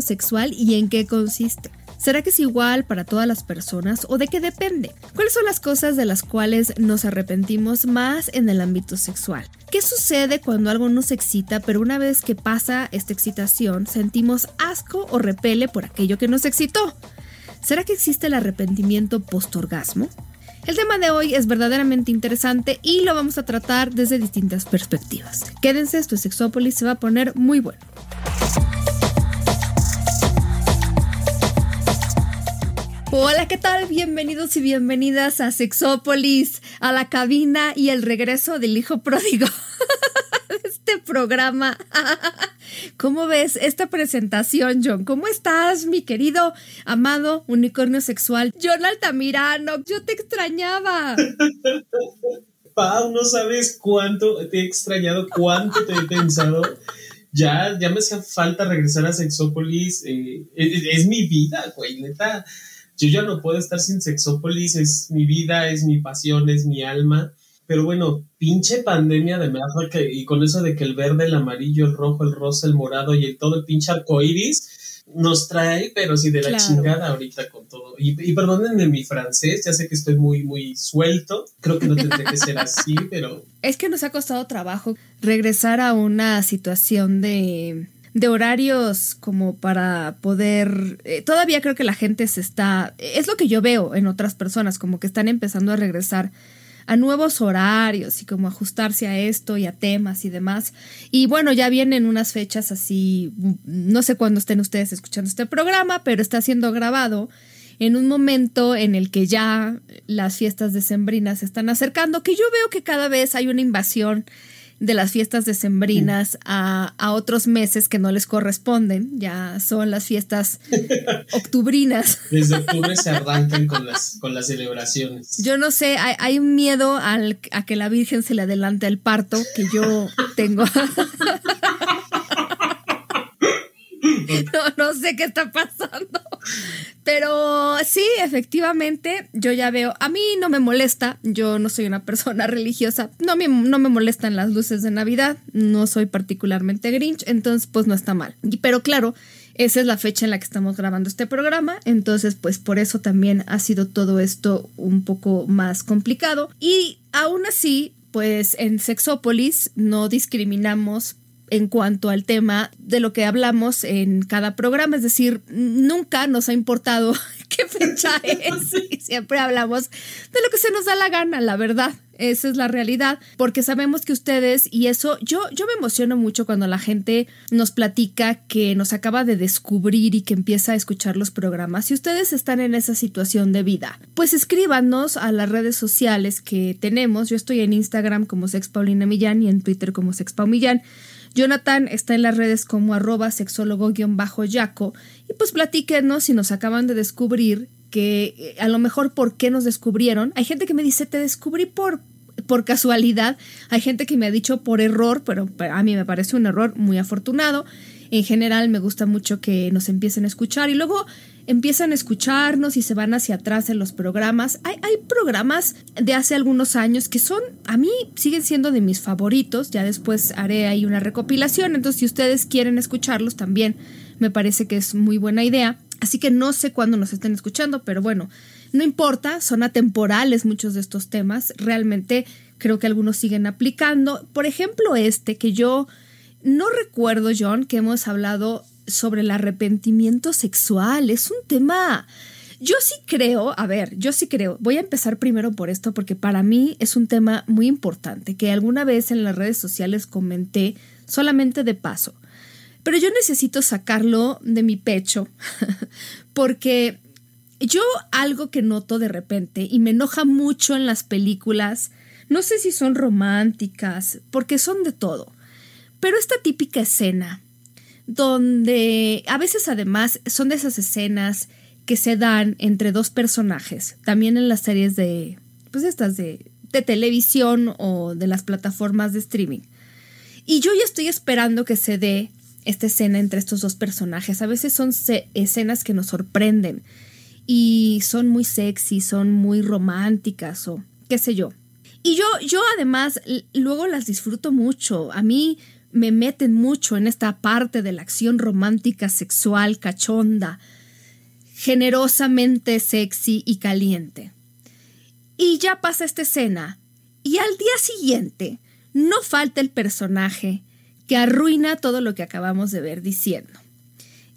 Sexual y en qué consiste? ¿Será que es igual para todas las personas o de qué depende? ¿Cuáles son las cosas de las cuales nos arrepentimos más en el ámbito sexual? ¿Qué sucede cuando algo nos excita, pero una vez que pasa esta excitación sentimos asco o repele por aquello que nos excitó? ¿Será que existe el arrepentimiento postorgasmo? El tema de hoy es verdaderamente interesante y lo vamos a tratar desde distintas perspectivas. Quédense, esto es Sexópolis, se va a poner muy bueno. Hola, ¿qué tal? Bienvenidos y bienvenidas a Sexópolis, a la cabina y el regreso del hijo pródigo. este programa. ¿Cómo ves esta presentación, John? ¿Cómo estás, mi querido, amado unicornio sexual? John Altamirano, yo te extrañaba. Pau, no sabes cuánto te he extrañado, cuánto te he pensado. Ya, ya me hacía falta regresar a Sexópolis. Eh, es, es, mi vida, güey, neta yo ya no puedo estar sin Sexópolis, es mi vida, es mi pasión, es mi alma. Pero bueno, pinche pandemia de verdad que, y con eso de que el verde, el amarillo, el rojo, el rosa, el morado y el, todo el pinche arco iris nos trae, pero sí de la chingada ahorita con todo. Y, y perdónenme mi francés, ya sé que estoy muy, muy suelto. Creo que no tendría que ser así, pero. Es que nos ha costado trabajo regresar a una situación de de horarios como para poder... Eh, todavía creo que la gente se está... Es lo que yo veo en otras personas, como que están empezando a regresar a nuevos horarios y como ajustarse a esto y a temas y demás. Y bueno, ya vienen unas fechas así, no sé cuándo estén ustedes escuchando este programa, pero está siendo grabado en un momento en el que ya las fiestas decembrinas se están acercando, que yo veo que cada vez hay una invasión de las fiestas decembrinas a, a otros meses que no les corresponden. Ya son las fiestas octubrinas. Desde octubre se arrancan con las, con las celebraciones. Yo no sé, hay, hay un miedo al, a que la Virgen se le adelante el parto que yo tengo. No, no sé qué está pasando. Pero sí, efectivamente, yo ya veo, a mí no me molesta, yo no soy una persona religiosa, no me, no me molestan las luces de Navidad, no soy particularmente grinch, entonces pues no está mal. Pero claro, esa es la fecha en la que estamos grabando este programa, entonces pues por eso también ha sido todo esto un poco más complicado. Y aún así, pues en Sexópolis no discriminamos en cuanto al tema de lo que hablamos en cada programa, es decir, nunca nos ha importado qué fecha es siempre hablamos de lo que se nos da la gana, la verdad. Esa es la realidad, porque sabemos que ustedes, y eso, yo, yo me emociono mucho cuando la gente nos platica que nos acaba de descubrir y que empieza a escuchar los programas. Si ustedes están en esa situación de vida, pues escríbanos a las redes sociales que tenemos. Yo estoy en Instagram como Sex Paulina Millán y en Twitter como Sex Millán. Jonathan está en las redes como arroba sexólogo-yaco y pues platíquenos si nos acaban de descubrir que eh, a lo mejor por qué nos descubrieron. Hay gente que me dice, te descubrí por, por casualidad. Hay gente que me ha dicho por error, pero a mí me parece un error muy afortunado. En general me gusta mucho que nos empiecen a escuchar y luego empiezan a escucharnos y se van hacia atrás en los programas. Hay, hay programas de hace algunos años que son, a mí siguen siendo de mis favoritos. Ya después haré ahí una recopilación. Entonces si ustedes quieren escucharlos también me parece que es muy buena idea. Así que no sé cuándo nos estén escuchando, pero bueno, no importa, son atemporales muchos de estos temas. Realmente creo que algunos siguen aplicando. Por ejemplo, este que yo no recuerdo, John, que hemos hablado sobre el arrepentimiento sexual. Es un tema... Yo sí creo, a ver, yo sí creo, voy a empezar primero por esto porque para mí es un tema muy importante que alguna vez en las redes sociales comenté solamente de paso, pero yo necesito sacarlo de mi pecho porque yo algo que noto de repente y me enoja mucho en las películas, no sé si son románticas, porque son de todo, Pero esta típica escena, donde a veces además son de esas escenas que se dan entre dos personajes, también en las series de, pues estas de, de televisión o de las plataformas de streaming. Y yo ya estoy esperando que se dé esta escena entre estos dos personajes. A veces son escenas que nos sorprenden y son muy sexy, son muy románticas o qué sé yo. Y yo, yo además luego las disfruto mucho. A mí me meten mucho en esta parte de la acción romántica, sexual, cachonda, generosamente sexy y caliente. Y ya pasa esta escena. Y al día siguiente no falta el personaje que arruina todo lo que acabamos de ver diciendo.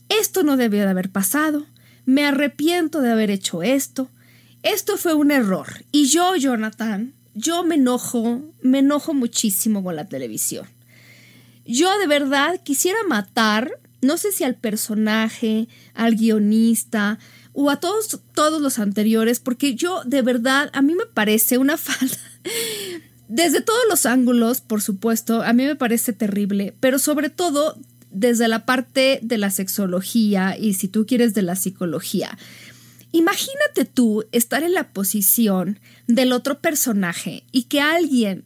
Esto no debió de haber pasado. Me arrepiento de haber hecho esto. Esto fue un error. Y yo, Jonathan, yo me enojo, me enojo muchísimo con la televisión. Yo de verdad quisiera matar, no sé si al personaje, al guionista o a todos, todos los anteriores, porque yo de verdad, a mí me parece una falta. Desde todos los ángulos, por supuesto, a mí me parece terrible, pero sobre todo desde la parte de la sexología y si tú quieres de la psicología. Imagínate tú estar en la posición del otro personaje y que alguien,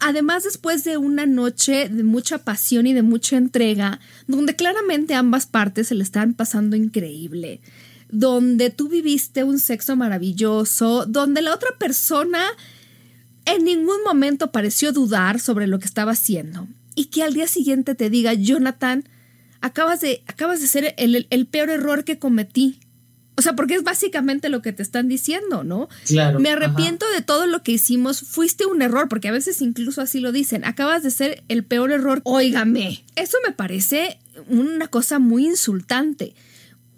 además después de una noche de mucha pasión y de mucha entrega, donde claramente ambas partes se le están pasando increíble, donde tú viviste un sexo maravilloso, donde la otra persona en ningún momento pareció dudar sobre lo que estaba haciendo y que al día siguiente te diga, Jonathan, acabas de, acabas de ser el, el peor error que cometí o sea, porque es básicamente lo que te están diciendo, ¿no? Claro. Me arrepiento de todo lo que hicimos. Fuiste un error, porque a veces incluso así lo dicen. Acabas de ser el peor error. Óigame. Eso me parece una cosa muy insultante.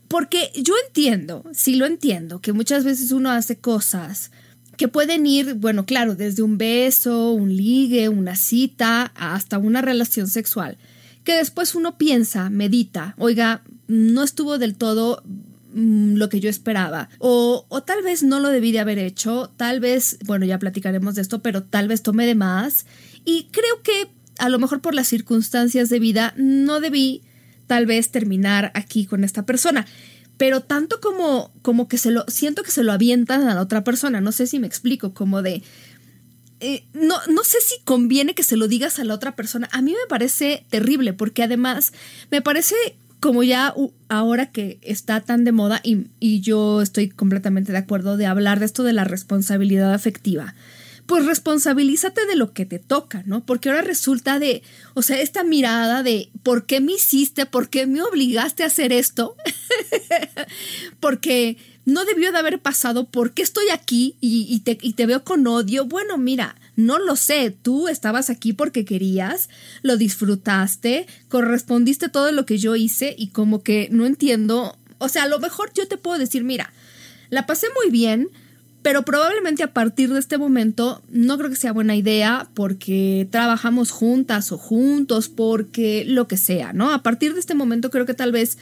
Porque yo entiendo, sí lo entiendo, que muchas veces uno hace cosas que pueden ir, bueno, claro, desde un beso, un ligue, una cita, hasta una relación sexual, que después uno piensa, medita, oiga, no estuvo del todo Mm, lo que yo esperaba. O, o, tal vez no lo debí de haber hecho, tal vez, bueno, ya platicaremos de esto, pero tal vez tomé de más. Y creo que a lo mejor por las circunstancias de vida no debí tal vez terminar aquí con esta persona. Pero tanto como, como que se lo, siento que se lo avientan a la otra persona, no sé si me explico, como de, eh, no, no sé si conviene que se lo digas a la otra persona. A mí me parece terrible porque además me parece como ya ahora que está tan de moda y, yo estoy completamente de acuerdo de hablar de esto de la responsabilidad afectiva, pues responsabilízate de lo que te toca, ¿no? Porque ahora resulta de, o sea, esta mirada de ¿por qué me hiciste? ¿Por qué me obligaste a hacer esto? Porque no debió de haber pasado, ¿por qué estoy aquí y, te, y te veo con odio? Bueno, mira, no lo sé, tú estabas aquí porque querías, lo disfrutaste, correspondiste todo lo que yo hice y como que no entiendo, o sea, a lo mejor yo te puedo decir, mira, la pasé muy bien, pero probablemente a partir de este momento no creo que sea buena idea porque trabajamos juntas o juntos, porque lo que sea, ¿no? A partir de este momento creo que tal vez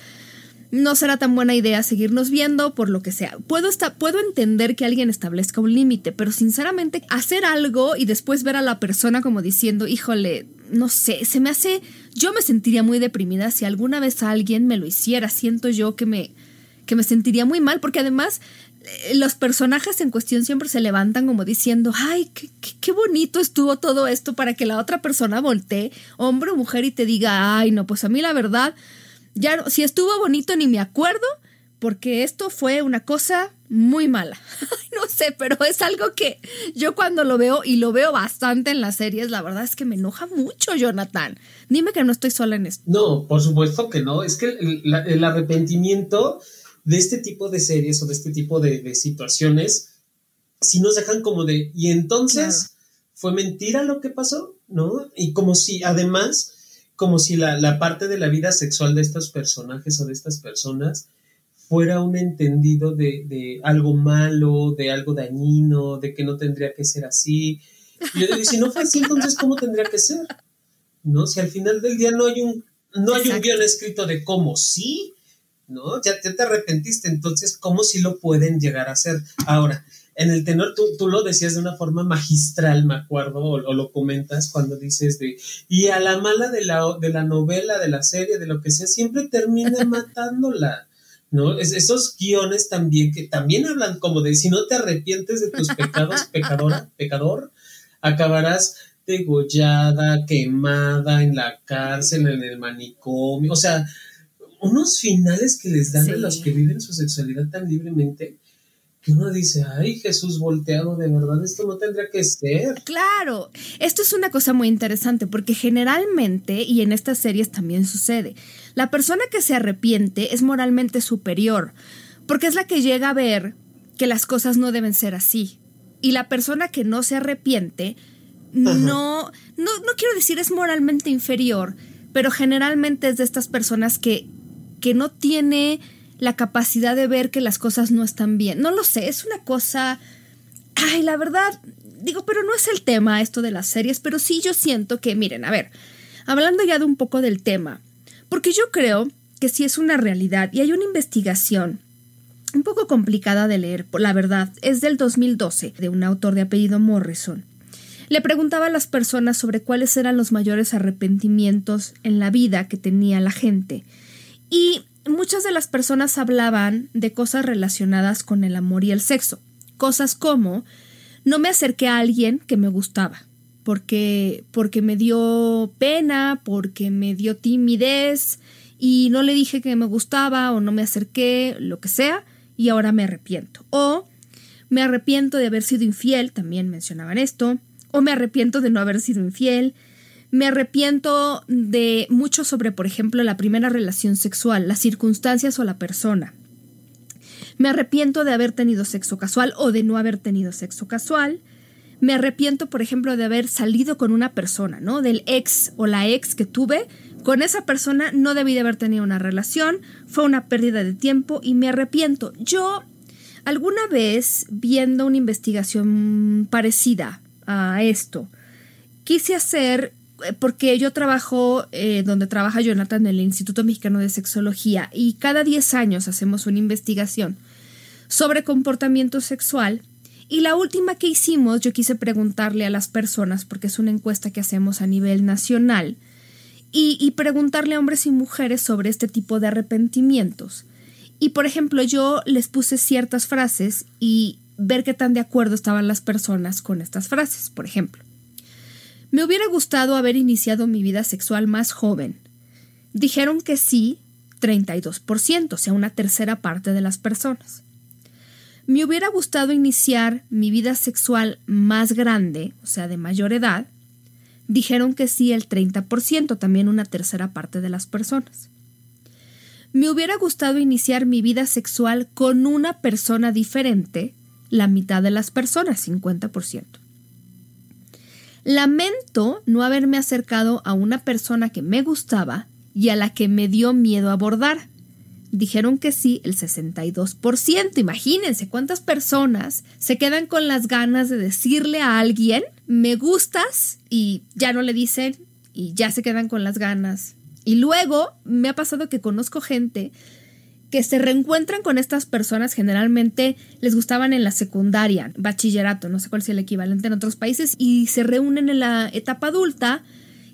no será tan buena idea seguirnos viendo por lo que sea. Puedo, puedo entender que alguien establezca un límite, pero sinceramente hacer algo y después ver a la persona como diciendo, híjole, no sé, se me hace, yo me sentiría muy deprimida si alguna vez alguien me lo hiciera. Siento yo que me, que me sentiría muy mal, porque además eh, los personajes en cuestión siempre se levantan como diciendo, ay, qué, qué, bonito estuvo todo esto para que la otra persona voltee, hombre o mujer, y te diga, ay, no, pues a mí la verdad ya si estuvo bonito ni me acuerdo, porque esto fue una cosa muy mala. no sé, pero es algo que yo cuando lo veo, y lo veo bastante en las series, la verdad es que me enoja mucho, Jonathan. Dime que no estoy sola en esto. No, por supuesto que no. Es que el, arrepentimiento de este tipo de series o de este tipo de, situaciones, si nos dejan como de, y entonces fue mentira lo que pasó, ¿no? Y como si además como si la, parte de la vida sexual de estos personajes o de estas personas fuera un entendido de, algo malo, de algo dañino, de que no tendría que ser así. yo digo, si no fue así, entonces ¿cómo tendría que ser? ¿No? Si al final del día no hay un, no hay un guion escrito de cómo sí, ¿no? Ya, te arrepentiste, entonces, ¿cómo sí lo pueden llegar a hacer? Ahora, en el tenor, tú, tú, lo decías de una forma magistral, me acuerdo, o, lo comentas cuando dices de, y a la mala de la, de la novela, de la serie, de lo que sea, siempre termina matándola. ¿no? Es, esos guiones también que también hablan como de si no te arrepientes de tus pecados, pecadora, pecador, acabarás degollada, quemada en la cárcel, en el manicomio, o sea, unos finales que les dan a los que viven su sexualidad tan libremente que uno dice, ay Jesús volteado, de verdad esto no tendría que ser. Claro, esto es una cosa muy interesante porque generalmente, y en estas series también sucede, la persona que se arrepiente es moralmente superior, porque es la que llega a ver que las cosas no deben ser así. Y la persona que no se arrepiente, no, no, no quiero decir es moralmente inferior, pero generalmente es de estas personas que que no tiene la capacidad de ver que las cosas no están bien. No lo sé, es una cosa... Ay, la verdad, digo, pero no es el tema esto de las series, pero sí yo siento que, miren, a ver, hablando ya de un poco del tema, porque yo creo que sí es una realidad y hay una investigación un poco complicada de leer, la verdad, es del 2012, de un autor de apellido Morrison. Le preguntaba a las personas sobre cuáles eran los mayores arrepentimientos en la vida que tenía la gente y muchas de las personas hablaban de cosas relacionadas con el amor y el sexo. Cosas como no me acerqué a alguien que me gustaba, porque, porque me dio pena, porque me dio timidez y no le dije que me gustaba o no me acerqué, lo que sea, y ahora me arrepiento. O me arrepiento de haber sido infiel, también mencionaban esto, o me arrepiento de no haber sido infiel, me arrepiento de mucho sobre, por ejemplo, la primera relación sexual, las circunstancias o la persona. Me arrepiento de haber tenido sexo casual o de no haber tenido sexo casual. Me arrepiento, por ejemplo, de haber salido con una persona, ¿no? Del ex o la ex que tuve. Con esa persona no debí de haber tenido una relación, fue una pérdida de tiempo y me arrepiento. Yo, alguna vez, viendo una investigación parecida a esto, quise hacer porque yo trabajo eh, donde trabaja Jonathan en el Instituto Mexicano de Sexología y cada 10 años hacemos una investigación sobre comportamiento sexual y la última que hicimos yo quise preguntarle a las personas porque es una encuesta que hacemos a nivel nacional y, y preguntarle a hombres y mujeres sobre este tipo de arrepentimientos. Y por ejemplo yo les puse ciertas frases y ver qué tan de acuerdo estaban las personas con estas frases, por ejemplo. Me hubiera gustado haber iniciado mi vida sexual más joven. Dijeron que sí, 32%, o sea, una tercera parte de las personas. Me hubiera gustado iniciar mi vida sexual más grande, o sea, de mayor edad. Dijeron que sí el 30%, también una tercera parte de las personas. Me hubiera gustado iniciar mi vida sexual con una persona diferente, la mitad de las personas, 50%. Lamento no haberme acercado a una persona que me gustaba y a la que me dio miedo abordar. Dijeron que sí el 62%. Imagínense cuántas personas se quedan con las ganas de decirle a alguien, me gustas, y ya no le dicen, y ya se quedan con las ganas. Y luego me ha pasado que conozco gente que se reencuentran con estas personas generalmente les gustaban en la secundaria, bachillerato, no sé cuál sea el equivalente en otros países, y se reúnen en la etapa adulta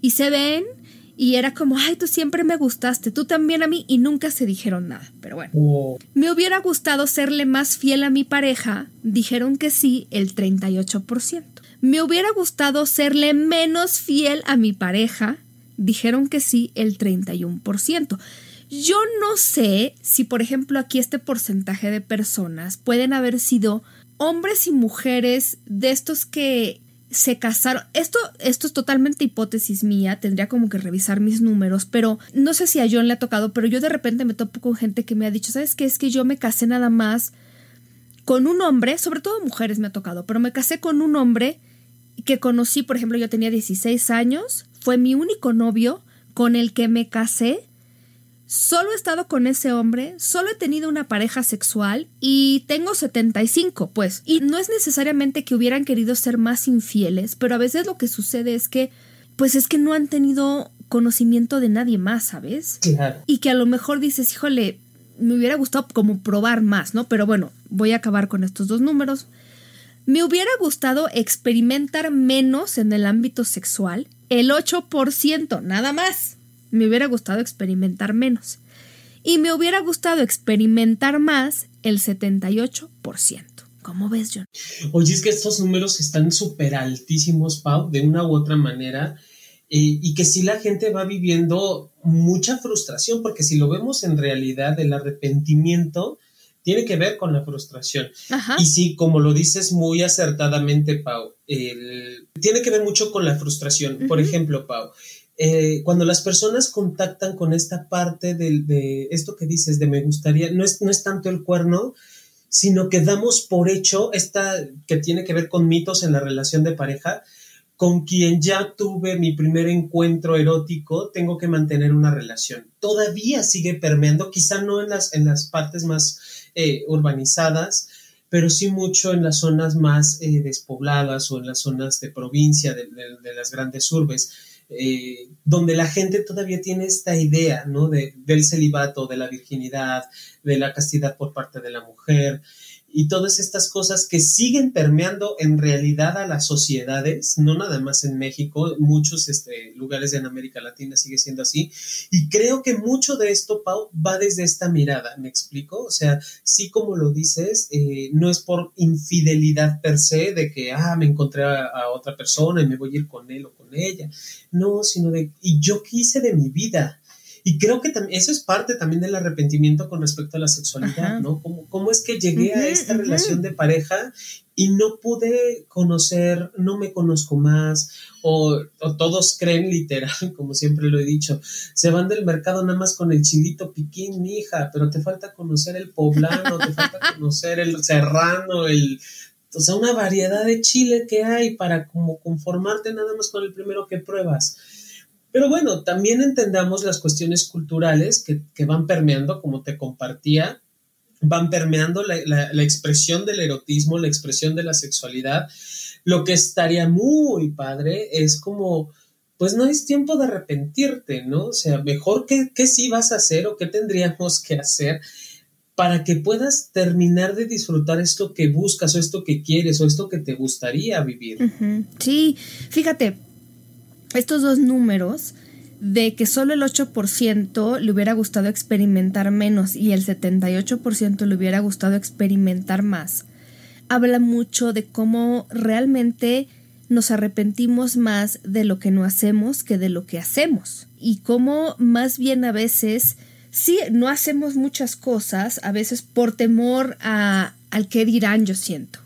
y se ven y era como, ay, tú siempre me gustaste, tú también a mí, y nunca se dijeron nada. Pero bueno, me hubiera gustado serle más fiel a mi pareja, dijeron que sí, el 38%. Me hubiera gustado serle menos fiel a mi pareja, dijeron que sí, el 31%. Yo no sé si, por ejemplo, aquí este porcentaje de personas pueden haber sido hombres y mujeres de estos que se casaron. Esto, esto es totalmente hipótesis mía, tendría como que revisar mis números, pero no sé si a John le ha tocado, pero yo de repente me topo con gente que me ha dicho, ¿sabes qué? Es que yo me casé nada más con un hombre, sobre todo mujeres me ha tocado, pero me casé con un hombre que conocí, por ejemplo, yo tenía 16 años, fue mi único novio con el que me casé Solo he estado con ese hombre, solo he tenido una pareja sexual y tengo 75, pues. Y no es necesariamente que hubieran querido ser más infieles, pero a veces lo que sucede es que, pues es que no han tenido conocimiento de nadie más, ¿sabes? Claro. Y que a lo mejor dices, híjole, me hubiera gustado como probar más, ¿no? Pero bueno, voy a acabar con estos dos números. Me hubiera gustado experimentar menos en el ámbito sexual, el 8%, nada más. Me hubiera gustado experimentar menos. Y me hubiera gustado experimentar más, el 78%. ¿Cómo ves, John? Oye, es que estos números están súper altísimos, Pau, de una u otra manera. Eh, y que si la gente va viviendo mucha frustración, porque si lo vemos en realidad, el arrepentimiento tiene que ver con la frustración. Y sí, como lo dices muy acertadamente, Pau, tiene que ver mucho con la frustración. Por ejemplo, Pau, eh, cuando las personas contactan con esta parte de, esto que dices, de me gustaría, no es, no es tanto el cuerno, sino que damos por hecho esta que tiene que ver con mitos en la relación de pareja, con quien ya tuve mi primer encuentro erótico, tengo que mantener una relación. Todavía sigue permeando, quizá no en las, en las partes más eh, urbanizadas, pero sí mucho en las zonas más eh, despobladas o en las zonas de provincia, de, las grandes urbes, eh, donde la gente todavía tiene esta idea, ¿no? De, del celibato, de la virginidad, de la castidad por parte de la mujer y todas estas cosas que siguen permeando en realidad a las sociedades, no nada más en México, muchos este, lugares en América Latina sigue siendo así. Y creo que mucho de esto, Pau, va desde esta mirada, ¿me explico? O sea, sí como lo dices, eh, no es por infidelidad per se de que, ah, me encontré a, a, otra persona y me voy a ir con él o con ella. No, sino de, y yo quise de mi vida y creo que eso es parte también del arrepentimiento con respecto a la sexualidad, ¿no? ¿Cómo, es que llegué a esta relación de pareja y no pude conocer, no me conozco más, o, todos creen literal, como siempre lo he dicho, se van del mercado nada más con el chilito piquín, hija, pero te falta conocer el poblano, te falta conocer el serrano, el o sea, una variedad de chile que hay para como conformarte nada más con el primero que pruebas. Pero bueno, también entendamos las cuestiones culturales que, van permeando, como te compartía, van permeando la, expresión del erotismo, la expresión de la sexualidad. Lo que estaría muy padre es como, pues no es tiempo de arrepentirte, ¿no? O sea, mejor que, sí vas a hacer o qué tendríamos que hacer para que puedas terminar de disfrutar esto que buscas o esto que quieres o esto que te gustaría vivir. Sí, fíjate, estos dos números de que solo el 8% le hubiera gustado experimentar menos y el 78% le hubiera gustado experimentar más, habla mucho de cómo realmente nos arrepentimos más de lo que no hacemos que de lo que hacemos. Y cómo más bien a veces sí no hacemos muchas cosas, a veces por temor a, al que dirán yo siento.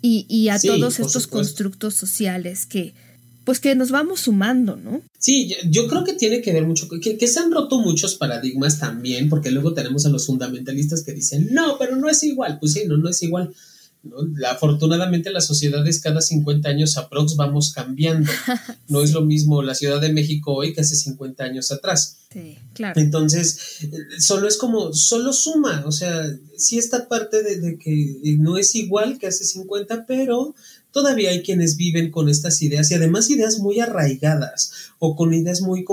Y, a todos estos constructos sociales que, pues que nos vamos sumando, ¿no? Sí, yo creo que tiene que ver mucho, que, que, se han roto muchos paradigmas también, porque luego tenemos a los fundamentalistas que dicen, no, pero no es igual, pues sí, no, no es igual. Afortunadamente las sociedades cada 50 años aprox vamos cambiando. No es lo mismo la Ciudad de México hoy que hace 50 años atrás. Sí, claro. Entonces, solo es como, solo suma, o sea, sí esta parte de, de que no es igual que hace 50, pero todavía hay quienes viven con estas ideas y además ideas muy arraigadas o con ideas muy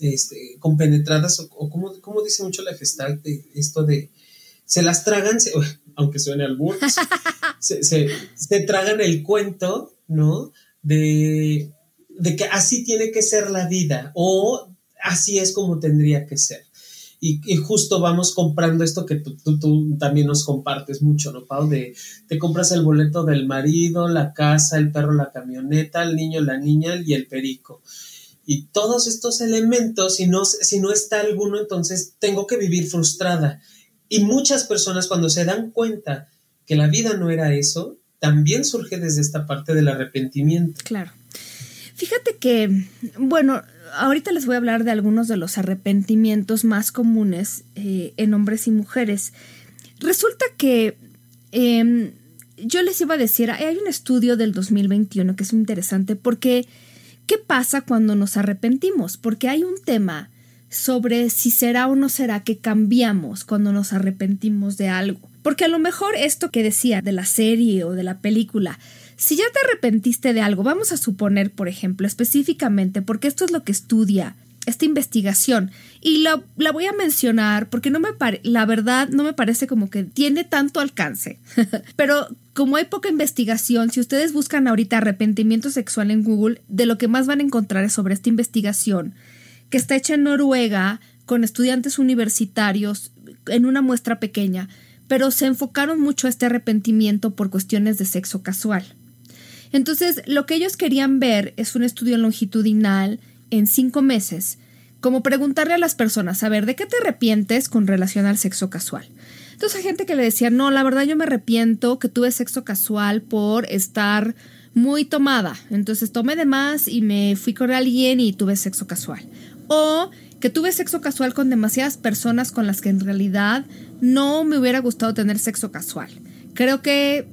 este, compenetradas o, como, dice mucho la gestalt, esto de se las tragan, aunque suene al se, se, tragan el cuento, ¿no? De, de que así tiene que ser la vida o así es como tendría que ser. Y, justo vamos comprando esto que tú, tú, también nos compartes mucho, ¿no, Pau? De te compras el boleto del marido, la casa, el perro, la camioneta, el niño, la niña y el perico. Y todos estos elementos, si no, si no está alguno, entonces tengo que vivir frustrada. Y muchas personas cuando se dan cuenta que la vida no era eso, también surge desde esta parte del arrepentimiento. Claro. Fíjate que, bueno, ahorita les voy a hablar de algunos de los arrepentimientos más comunes eh, en hombres y mujeres. Resulta que em, yo les iba a decir, hay un estudio del 2021 que es interesante porque ¿qué pasa cuando nos arrepentimos? Porque hay un tema sobre si será o no será que cambiamos cuando nos arrepentimos de algo. Porque a lo mejor esto que decía de la serie o de la película, si ya te arrepentiste de algo, vamos a suponer, por ejemplo, específicamente, porque esto es lo que estudia esta investigación. Y la, voy a mencionar porque no me la verdad no me parece como que tiene tanto alcance. Pero como hay poca investigación, si ustedes buscan ahorita arrepentimiento sexual en Google, de lo que más van a encontrar es sobre esta investigación que está hecha en Noruega con estudiantes universitarios en una muestra pequeña, pero se enfocaron mucho a este arrepentimiento por cuestiones de sexo casual. Entonces, lo que ellos querían ver es un estudio longitudinal en cinco meses, como preguntarle a las personas, a ver, ¿de qué te arrepientes con relación al sexo casual? Entonces hay gente que le decía, no, la verdad yo me arrepiento que tuve sexo casual por estar muy tomada. Entonces tomé de más y me fui con alguien y tuve sexo casual. O que tuve sexo casual con demasiadas personas con las que en realidad no me hubiera gustado tener sexo casual. Creo que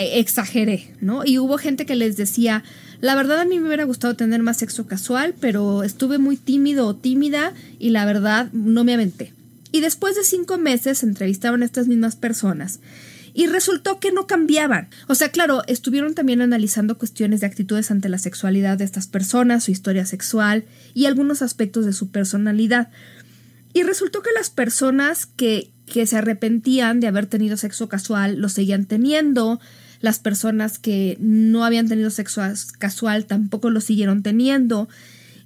exageré, ¿no? Y hubo gente que les decía, la verdad a mí me hubiera gustado tener más sexo casual, pero estuve muy tímido o tímida y la verdad no me aventé. Y después de cinco meses entrevistaron a estas mismas personas y resultó que no cambiaban. O sea, claro, estuvieron también analizando cuestiones de actitudes ante la sexualidad de estas personas, su historia sexual y algunos aspectos de su personalidad. Y resultó que las personas que, que se arrepentían de haber tenido sexo casual lo seguían teniendo, las personas que no habían tenido sexo casual tampoco lo siguieron teniendo.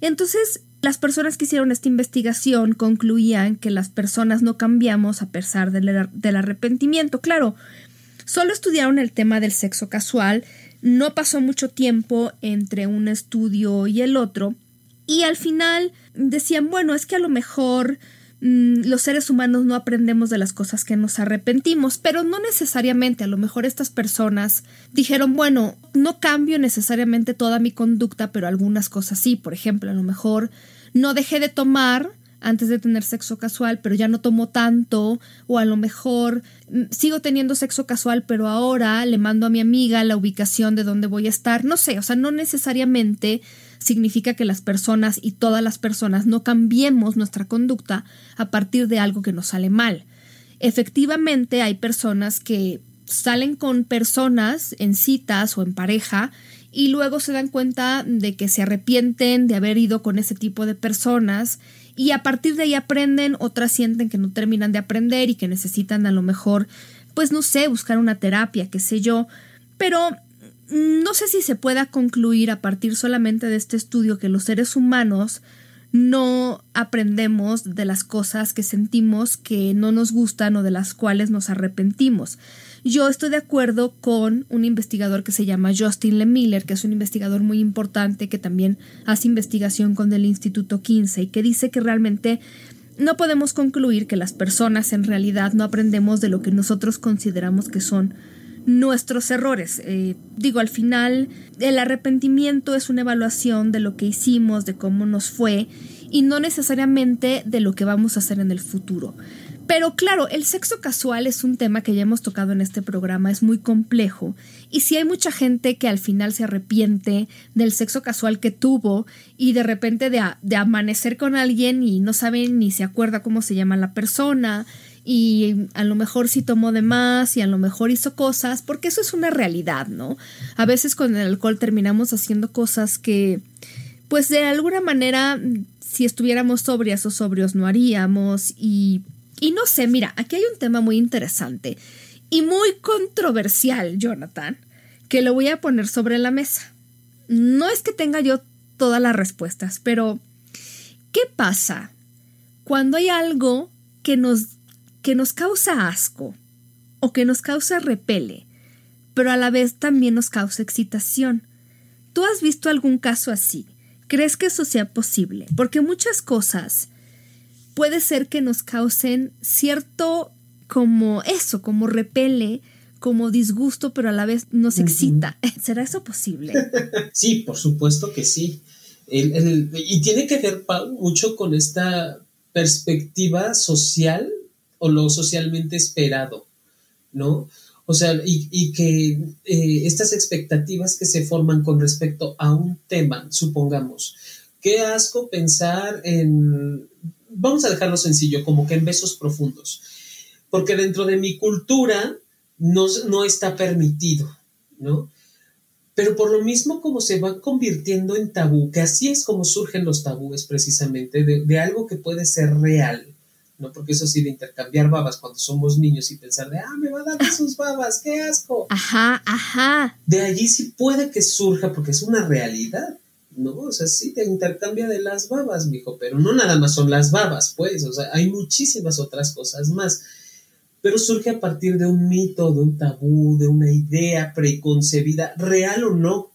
Entonces, las personas que hicieron esta investigación concluían que las personas no cambiamos a pesar del, del, arrepentimiento. Claro, solo estudiaron el tema del sexo casual, no pasó mucho tiempo entre un estudio y el otro, y al final decían, bueno, es que a lo mejor Mm, los seres humanos no aprendemos de las cosas que nos arrepentimos, pero no necesariamente. A lo mejor estas personas dijeron, bueno, no cambio necesariamente toda mi conducta, pero algunas cosas sí. Por ejemplo, a lo mejor no dejé de tomar antes de tener sexo casual, pero ya no tomo tanto, o a lo mejor mm, sigo teniendo sexo casual, pero ahora le mando a mi amiga la ubicación de donde voy a estar, no sé, o sea, no necesariamente significa que las personas y todas las personas no cambiemos nuestra conducta a partir de algo que nos sale mal. Efectivamente, hay personas que salen con personas en citas o en pareja y luego se dan cuenta de que se arrepienten de haber ido con ese tipo de personas y a partir de ahí aprenden, otras sienten que no terminan de aprender y que necesitan a lo mejor, pues no sé, buscar una terapia, qué sé yo, pero no sé si se pueda concluir a partir solamente de este estudio que los seres humanos no aprendemos de las cosas que sentimos que no nos gustan o de las cuales nos arrepentimos. Yo estoy de acuerdo con un investigador que se llama Justin Lemiller, que es un investigador muy importante que también hace investigación con el Instituto y que dice que realmente no podemos concluir que las personas en realidad no aprendemos de lo que nosotros consideramos que son nuestros errores. Eh, digo, al final el arrepentimiento es una evaluación de lo que hicimos, de cómo nos fue y no necesariamente de lo que vamos a hacer en el futuro. Pero claro, el sexo casual es un tema que ya hemos tocado en este programa, es muy complejo. Y si hay mucha gente que al final se arrepiente del sexo casual que tuvo y de repente de, de amanecer con alguien y no sabe ni se acuerda cómo se llama la persona y a lo mejor sí tomó de más y a lo mejor hizo cosas, porque eso es una realidad, ¿no? A veces con el alcohol terminamos haciendo cosas que, pues de alguna manera, si estuviéramos sobrias o sobrios no haríamos y, y no sé, mira, aquí hay un tema muy interesante y muy controversial, Jonathan, que lo voy a poner sobre la mesa. No es que tenga yo todas las respuestas, pero ¿qué pasa cuando hay algo que nos que nos causa asco o que nos causa repele, pero a la vez también nos causa excitación. ¿Tú has visto algún caso así? ¿Crees que eso sea posible? Porque muchas cosas puede ser que nos causen cierto como eso, como repele, como disgusto, pero a la vez nos excita. ¿Será eso posible? Sí, por supuesto que sí. y tiene que ver, mucho con esta perspectiva social o lo socialmente esperado, ¿no? O sea, y, que eh, estas expectativas que se forman con respecto a un tema, supongamos, qué asco pensar en, vamos a dejarlo sencillo, como que en besos profundos, porque dentro de mi cultura no, no está permitido, ¿no? Pero por lo mismo como se van convirtiendo en tabú, que así es como surgen los tabúes precisamente, de, de algo que puede ser real, ¿no? Porque eso sí, de intercambiar babas cuando somos niños y pensar de, ah, me va a dar sus babas, qué asco. Ajá, ajá. De allí sí puede que surja, porque es una realidad, ¿no? O sea, sí te intercambia de las babas, mijo, pero no nada más son las babas, pues, o sea, hay muchísimas otras cosas más. Pero surge a partir de un mito, de un tabú, de una idea preconcebida, real o no.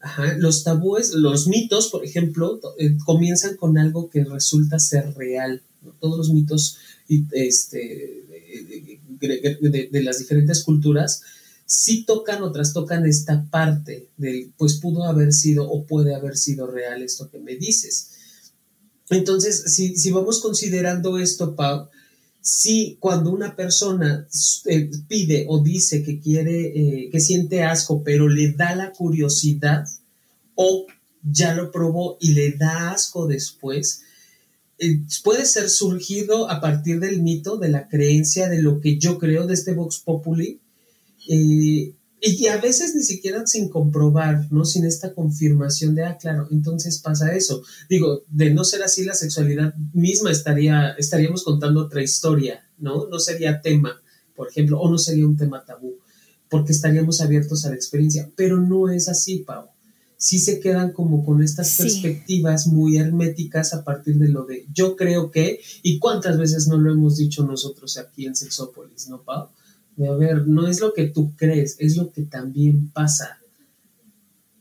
Ajá, los tabúes, los mitos, por ejemplo, eh, comienzan con algo que resulta ser real todos los mitos este, de, las diferentes culturas sí tocan o trastocan esta parte de, pues pudo haber sido o puede haber sido real esto que me dices. Entonces, si, si vamos considerando esto, Pau, si cuando una persona eh, pide o dice que quiere, eh, que siente asco, pero le da la curiosidad o ya lo probó y le da asco después, eh, puede ser surgido a partir del mito, de la creencia, de lo que yo creo de este Vox Populi, eh, y a veces ni siquiera sin comprobar, ¿no? Sin esta confirmación de, ah, claro, entonces pasa eso. Digo, de no ser así, la sexualidad misma estaría, estaríamos contando otra historia, ¿no? No sería tema, por ejemplo, o no sería un tema tabú, porque estaríamos abiertos a la experiencia, pero no es así, Pau sí se quedan como con estas perspectivas muy herméticas a partir de lo de yo creo que, y cuántas veces no lo hemos dicho nosotros aquí en Sexópolis, ¿no, Pau? De a ver, no es lo que tú crees, es lo que también pasa.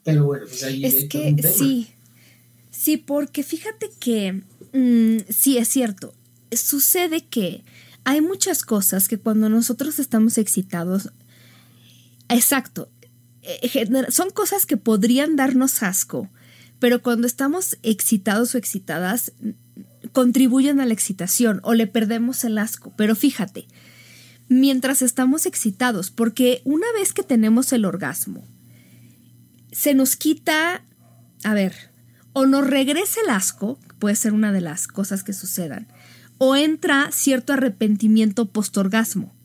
Pero bueno, pues ahí es que sí, sí, porque fíjate que mm, sí es cierto, sucede que hay muchas cosas que cuando nosotros estamos excitados, exacto, son cosas que podrían darnos asco, pero cuando estamos excitados o excitadas, contribuyen a la excitación o le perdemos el asco. Pero fíjate, mientras estamos excitados, porque una vez que tenemos el orgasmo, se nos quita, a ver, o nos regresa el asco, puede ser una de las cosas que sucedan, o entra cierto arrepentimiento postorgasmo.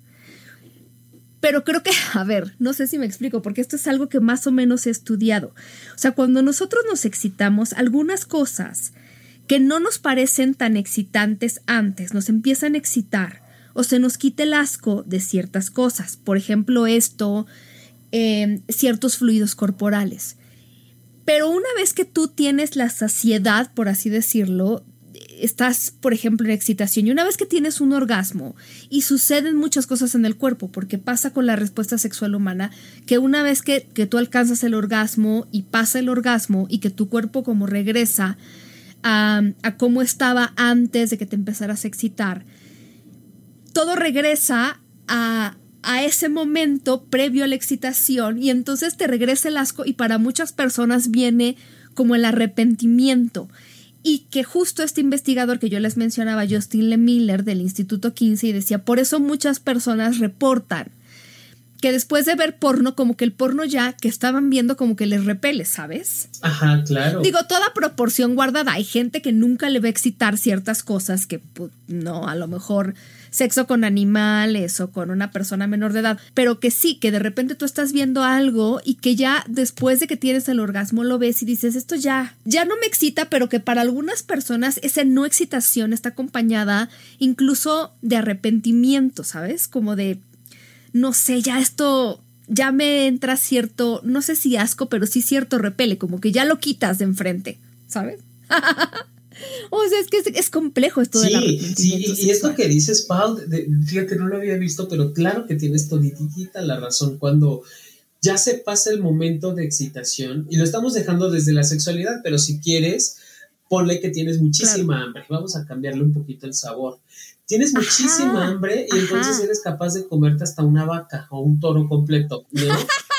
Pero creo que, a ver, no sé si me explico, porque esto es algo que más o menos he estudiado. O sea, cuando nosotros nos excitamos, algunas cosas que no nos parecen tan excitantes antes nos empiezan a excitar o se nos quita el asco de ciertas cosas. Por ejemplo, esto, em, ciertos fluidos corporales. Pero una vez que tú tienes la saciedad, por así decirlo, estás, por ejemplo, en excitación y una vez que tienes un orgasmo y suceden muchas cosas en el cuerpo, porque pasa con la respuesta sexual humana, que una vez que, tú alcanzas el orgasmo y pasa el orgasmo y que tu cuerpo como regresa a, a cómo estaba antes de que te empezaras a excitar, todo regresa a, a ese momento previo a la excitación y entonces te regresa el asco y para muchas personas viene como el arrepentimiento y que justo este investigador que yo les mencionaba, Justin Le Miller del Instituto 15, y decía, por eso muchas personas reportan que después de ver porno, como que el porno ya que estaban viendo como que les repele, ¿sabes? Ajá, claro. Digo, toda proporción guardada. Hay gente que nunca le va a excitar ciertas cosas que pues, no, a lo mejor sexo con animales o con una persona menor de edad, pero que sí, que de repente tú estás viendo algo y que ya después de que tienes el orgasmo lo ves y dices, esto ya, ya no me excita, pero que para algunas personas esa no excitación está acompañada incluso de arrepentimiento, ¿sabes? Como de, no sé, ya esto ya me entra cierto, no sé si asco, pero sí cierto repele, como que ya lo quitas de enfrente, ¿sabes? O sea, es que es, complejo esto de la Sí, y, esto que dices, Pau, fíjate, no lo había visto, pero claro que tienes toditita la razón. Cuando ya se pasa el momento de excitación, y lo estamos dejando desde la sexualidad, pero si quieres, ponle que tienes muchísima hambre. Vamos a cambiarle un poquito el sabor. Tienes muchísima hambre y entonces eres capaz de comerte hasta una vaca o un toro completo, ¿no?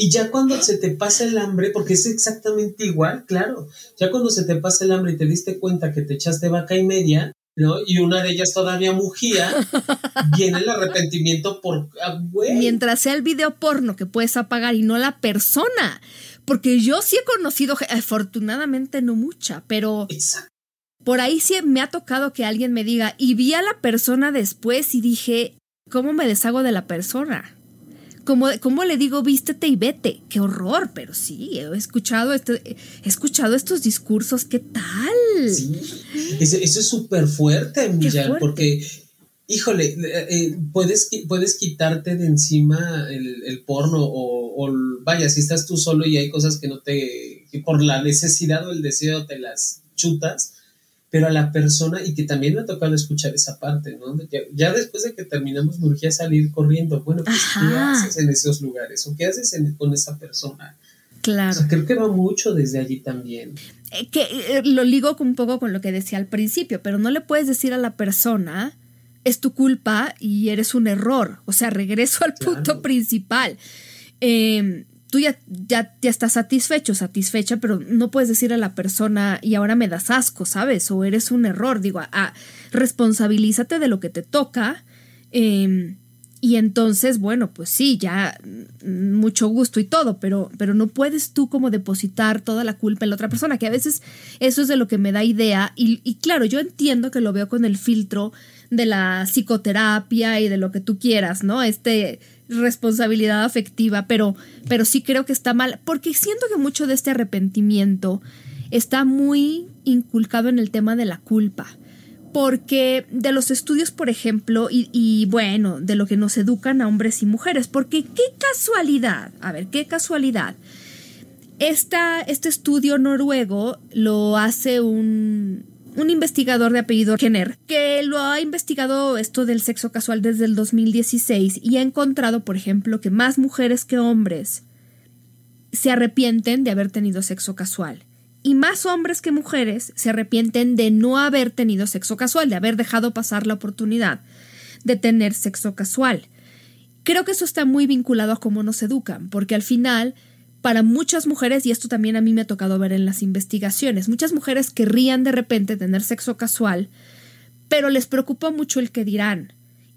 Y ya cuando se te pasa el hambre, porque es exactamente igual, claro, ya cuando se te pasa el hambre y te diste cuenta que te echaste vaca y media, ¿no? Y una de ellas todavía mugía, viene el arrepentimiento por, ah, Mientras sea el video porno que puedes apagar y no la persona. Porque yo sí he conocido, afortunadamente no mucha, pero por ahí sí me ha tocado que alguien me diga, y vi a la persona después y dije, ¿cómo me deshago de la persona? Como, como le digo, vístete y vete. Qué horror, pero sí, he escuchado, este, he escuchado estos discursos, ¿qué tal? Sí, eso, es súper fuerte, Millán, porque, híjole, eh, puedes, puedes quitarte de encima el, porno o, o, vaya, si estás tú solo y hay cosas que no te, que por la necesidad o el deseo te las chutas, pero a la persona, y que también me ha tocado escuchar esa parte, ¿no? Ya, después de que terminamos me urgía salir corriendo, bueno, pues, ¿qué haces en esos lugares? ¿O qué haces con esa persona? Claro. creo que va mucho desde allí también. Eh, que eh, lo ligo un poco con lo que decía al principio, pero no le puedes decir a la persona, es tu culpa y eres un error. O sea, regreso al punto principal. Eh, tú ya, ya, estás satisfecho, satisfecha, pero no puedes decir a la persona y ahora me das asco, ¿sabes? O eres un error. Digo, ah, responsabilízate de lo que te toca. Em, y entonces, bueno, pues sí, ya mm, mucho gusto y todo, pero, pero no puedes tú como depositar toda la culpa en la otra persona, que a veces eso es de lo que me da idea. Y claro, yo entiendo que lo veo con el filtro de la psicoterapia y de lo que tú quieras, ¿no? Este responsabilidad afectiva, pero, pero sí creo que está mal, porque siento que mucho de este arrepentimiento está muy inculcado en el tema de la culpa. Porque de los estudios, por ejemplo, y, bueno, de lo que nos educan a hombres y mujeres, porque qué casualidad, a ver, qué casualidad. Este estudio noruego lo hace un, un investigador de apellido Kenner, que lo ha investigado esto del sexo casual desde el 2016 y ha encontrado, por ejemplo, que más mujeres que hombres se arrepienten de haber tenido sexo casual. Y más hombres que mujeres se arrepienten de no haber tenido sexo casual, de haber dejado pasar la oportunidad de tener sexo casual. Creo que eso está muy vinculado a cómo nos educan, porque al final para muchas mujeres, y esto también a mí me ha tocado ver en las investigaciones, muchas mujeres querrían de repente tener sexo casual, pero les preocupa mucho el que dirán.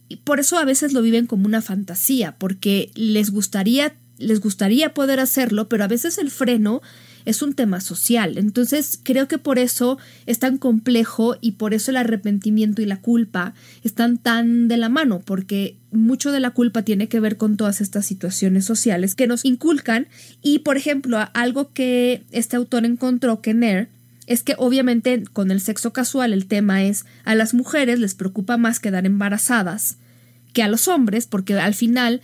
Y por eso a veces lo viven como una fantasía, porque les gustaría, les gustaría poder hacerlo, pero a veces el freno es un tema social. Entonces creo que por eso es tan complejo y por eso el arrepentimiento y la culpa están tan de la mano, porque mucho de la culpa tiene que ver con todas estas situaciones sociales que nos inculcan y por ejemplo algo que este autor encontró Nair es que obviamente con el sexo casual el tema es a las mujeres les preocupa más quedar embarazadas que a los hombres porque al final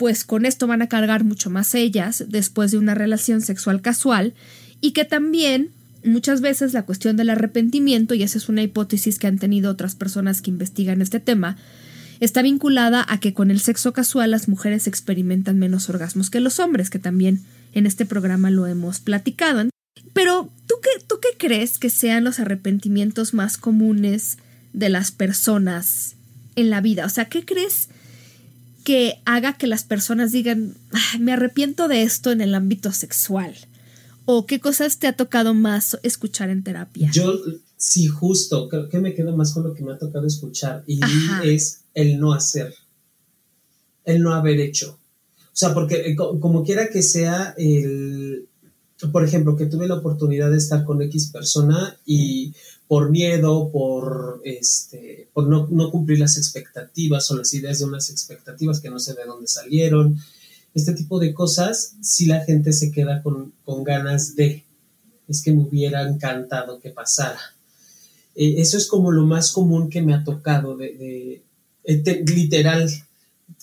pues con esto van a cargar mucho más ellas después de una relación sexual casual y que también muchas veces la cuestión del arrepentimiento, y esa es una hipótesis que han tenido otras personas que investigan este tema, está vinculada a que con el sexo casual las mujeres experimentan menos orgasmos que los hombres, que también en este programa lo hemos platicado. Pero ¿tú qué, tú qué crees que sean los arrepentimientos más comunes de las personas en la vida? O sea, ¿qué crees que haga que las personas digan, me arrepiento de esto en el ámbito sexual? ¿O qué cosas te ha tocado más escuchar en terapia? Yo, sí, justo, creo que me quedo más con lo que me ha tocado escuchar y es el no hacer, el no haber hecho. O sea, porque eh, como quiera que sea, el, por ejemplo, que tuve la oportunidad de estar con X persona y por miedo, por, este, por no, cumplir las expectativas o las ideas de unas expectativas que no sé de dónde salieron, este tipo de cosas, si la gente se queda con, ganas de, es que me hubiera encantado que pasara. Eh, eso es como lo más común que me ha tocado, de, eh, literal,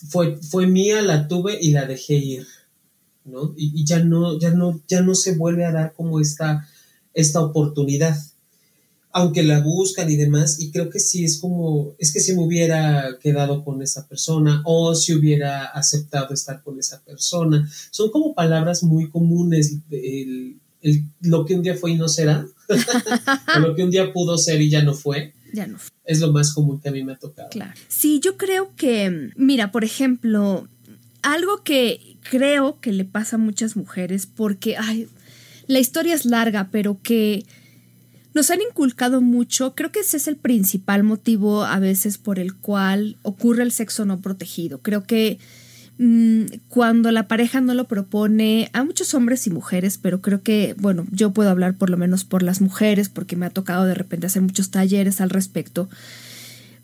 fue, fue mía, la tuve y la dejé ir, ¿no? Y, ya no, ya no, ya no se vuelve a dar como esta, esta oportunidad aunque la buscan y demás, y creo que sí es como, es que si me hubiera quedado con esa persona o si hubiera aceptado estar con esa persona, son como palabras muy comunes, lo que un día fue y no será, lo que un día pudo ser y ya no fue. Ya no Es lo más común que a mí me ha tocado. Claro. Sí, yo creo que, mira, por ejemplo, algo que creo que le pasa a muchas mujeres, porque, ay, la historia es larga, pero que nos han inculcado mucho, creo que ese es el principal motivo a veces por el cual ocurre el sexo no protegido. Creo que mm, cuando la pareja no lo propone a muchos hombres y mujeres, pero creo que, bueno, yo puedo hablar por lo menos por las mujeres porque me ha tocado de repente hacer muchos talleres al respecto.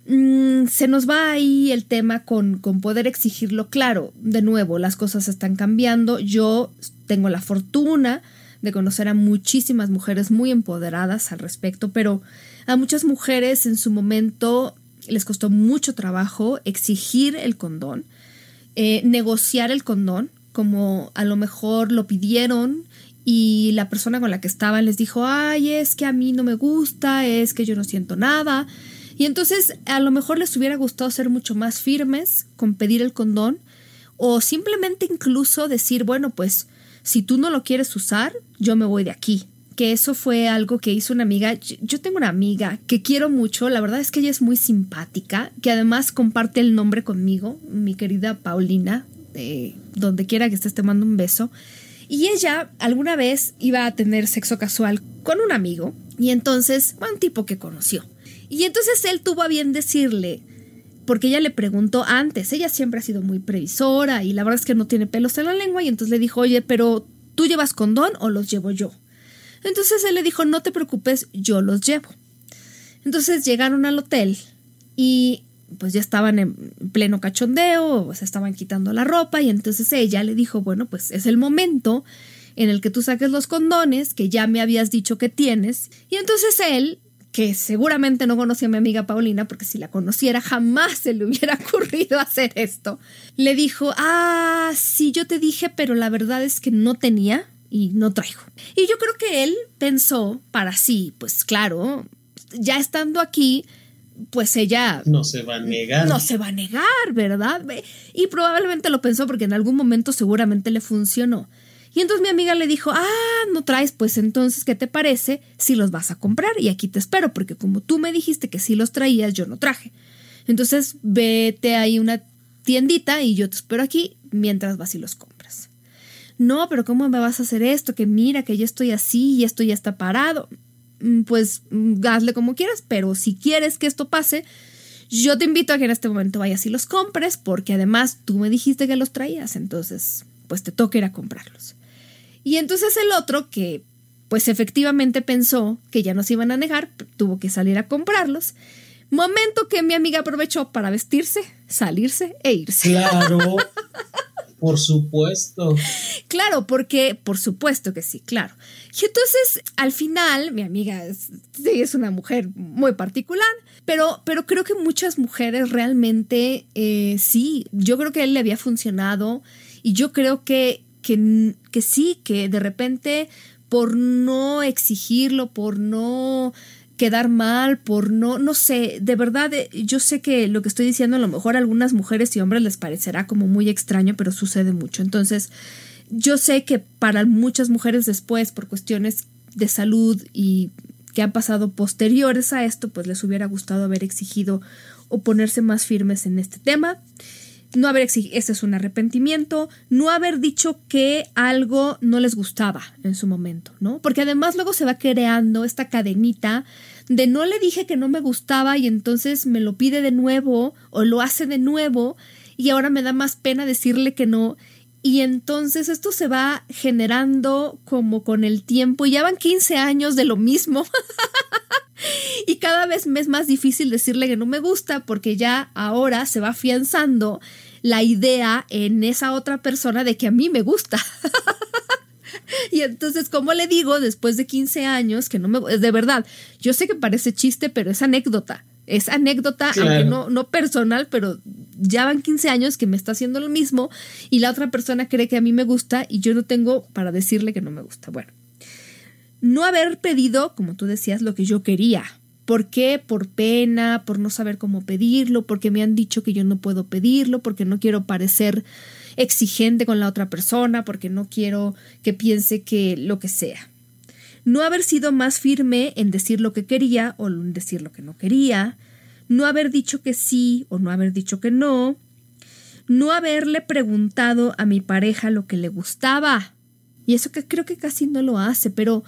mm, se nos va ahí el tema con, con poder exigirlo. Claro, de nuevo, las cosas están cambiando. Yo tengo la fortuna de conocer a muchísimas mujeres muy empoderadas al respecto, pero a muchas mujeres en su momento les costó mucho trabajo exigir el condón, eh, negociar el condón, como a lo mejor lo pidieron y la persona con la que estaban les dijo, ay, es que a mí no me gusta, es que yo no siento nada. Y entonces a lo mejor les hubiera gustado ser mucho más firmes con pedir el condón o simplemente incluso decir, bueno, pues si tú no lo quieres usar, yo me voy de aquí. Que eso fue algo que hizo una amiga. Yo tengo una amiga que quiero mucho, la verdad es que ella es muy simpática, que además comparte el nombre conmigo, mi querida Paulina, donde quiera que estés te mando un beso. Y ella alguna vez iba a tener sexo casual con un amigo y entonces, un tipo que conoció. Y entonces él tuvo a bien decirle, porque ella le preguntó antes, ella siempre ha sido muy previsora y la verdad es que no tiene pelos en la lengua y entonces le dijo, oye, pero ¿tú llevas condón o los llevo yo? Entonces él le dijo, no te preocupes, yo los llevo. Entonces llegaron al hotel y pues ya estaban en pleno cachondeo, se estaban quitando la ropa y entonces ella le dijo, bueno, pues es el momento en el que tú saques los condones que ya me habías dicho que tienes. Y entonces él, que seguramente no conocía a mi amiga Paulina, porque si la conociera jamás se le hubiera ocurrido hacer esto, le dijo, ah, sí, yo te dije, pero la verdad es que no tenía y no traigo. Y yo creo que él pensó para sí, pues claro, ya estando aquí, pues ella... No se va a negar. No se va a negar, ¿verdad? Y probablemente lo pensó porque en algún momento seguramente le funcionó. Y entonces mi amiga le dijo, ah, no traes, pues entonces, ¿qué te parece si los vas a comprar? Y aquí te espero, porque como tú me dijiste que sí los traías, yo no traje. Entonces, vete ahí una tiendita y yo te espero aquí mientras vas y los compras. No, pero ¿cómo me vas a hacer esto? Que mira, que yo estoy así y esto ya está parado. Mm, pues mm, hazle como quieras, pero si quieres que esto pase, yo te invito a que en este momento vayas y los compres, porque además tú me dijiste que los traías, entonces pues te toca ir a comprarlos. Y entonces el otro, que pues efectivamente pensó que ya nos iban a negar, tuvo que salir a comprarlos. Momento que mi amiga aprovechó para vestirse, salirse e irse. Claro. Por supuesto. Claro, porque por supuesto que sí, claro. Y entonces, al final, mi amiga es, es una mujer muy particular, pero, pero creo que muchas mujeres realmente eh, sí, yo creo que él le había funcionado y yo creo que, que, que sí, que de repente por no exigirlo, por no quedar mal, por no, no sé, de verdad, eh, yo sé que lo que estoy diciendo a lo mejor a algunas mujeres y hombres les parecerá como muy extraño, pero sucede mucho. Entonces, yo sé que para muchas mujeres después, por cuestiones de salud y que han pasado posteriores a esto, pues les hubiera gustado haber exigido o ponerse más firmes en este tema no haber exigido, este es un arrepentimiento, no haber dicho que algo no les gustaba en su momento, ¿no? Porque además luego se va creando esta cadenita de no le dije que no me gustaba y entonces me lo pide de nuevo o lo hace de nuevo y ahora me da más pena decirle que no. Y entonces esto se va generando como con el tiempo. Ya van 15 años de lo mismo. y cada vez me es más difícil decirle que no me gusta porque ya ahora se va afianzando la idea en esa otra persona de que a mí me gusta. y entonces, ¿cómo le digo después de 15 años que no me... De verdad, yo sé que parece chiste, pero es anécdota. Es anécdota, aunque no, no personal, pero ya van 15 años que me está haciendo lo mismo y la otra persona cree que a mí me gusta y yo no tengo para decirle que no me gusta. Bueno, no haber pedido, como tú decías, lo que yo quería, ¿Por qué? Por pena, por no saber cómo pedirlo, porque me han dicho que yo no puedo pedirlo, porque no quiero parecer exigente con la otra persona, porque no quiero que piense que lo que sea. No haber sido más firme en decir lo que quería o en decir lo que no quería, no haber dicho que sí o no haber dicho que no, no haberle preguntado a mi pareja lo que le gustaba. Y eso que creo que casi no lo hace, pero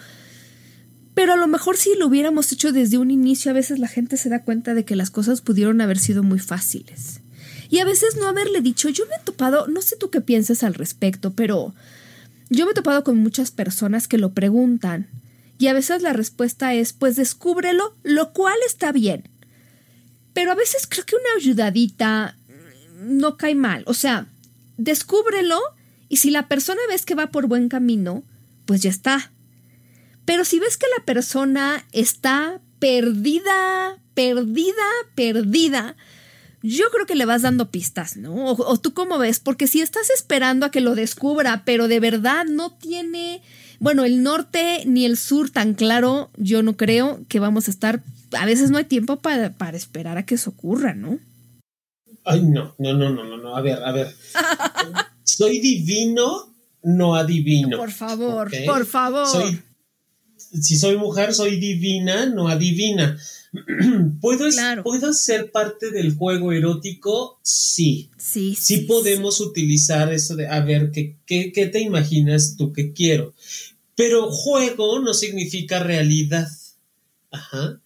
pero a lo mejor si lo hubiéramos hecho desde un inicio, a veces la gente se da cuenta de que las cosas pudieron haber sido muy fáciles. Y a veces no haberle dicho, yo me he topado, no sé tú qué piensas al respecto, pero yo me he topado con muchas personas que lo preguntan. Y a veces la respuesta es, pues descúbrelo, lo cual está bien. Pero a veces creo que una ayudadita no cae mal. O sea, descúbrelo y si la persona ves que va por buen camino, pues ya está. Pero si ves que la persona está perdida, perdida, perdida, yo creo que le vas dando pistas, ¿no? O, tú cómo ves, porque si estás esperando a que lo descubra, pero de verdad no tiene, bueno, el norte ni el sur tan claro, yo no creo que vamos a estar, a veces no hay tiempo para, para esperar a que eso ocurra, ¿no? Ay, no, no, no, no, no, no, a ver, a ver. Soy divino, no adivino. Por favor, por favor. Soy, si soy mujer, soy divina, no adivina. ¿Puedo, ¿Puedo ser parte del juego erótico? Sí. Sí. Sí, podemos utilizar eso de, a ver, ¿qué, ¿qué, qué, te imaginas tú que quiero? Pero juego no significa realidad. Ajá.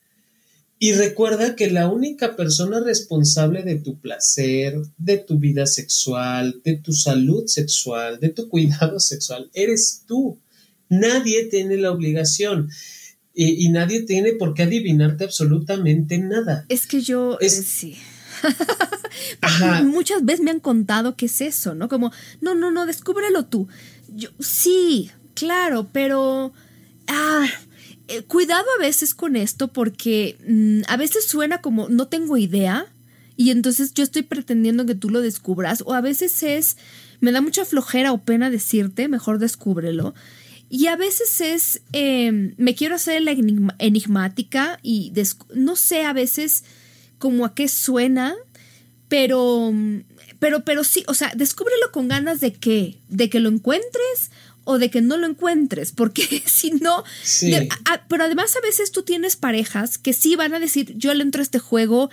Y recuerda que la única persona responsable de tu placer, de tu vida sexual, de tu salud sexual, de tu cuidado sexual, eres tú. Nadie tiene la obligación y, nadie tiene por qué adivinarte absolutamente nada. Es que yo eh, sí. Muchas veces me han contado qué es eso, ¿no? Como, no, no, no, descúbrelo tú. Yo, sí, claro, pero... Ah, eh, cuidado a veces con esto porque mm, a veces suena como no tengo idea y entonces yo estoy pretendiendo que tú lo descubras o a veces es me da mucha flojera o pena decirte, mejor descúbrelo. Y a veces es, em, me quiero hacer la enigmática y no sé a veces como a qué suena, pero, pero, pero sí, o sea, descúbrelo con ganas de qué, de que lo encuentres o de que no lo encuentres, porque si no, pero además a veces tú tienes parejas que sí van a decir, yo le entro a este juego,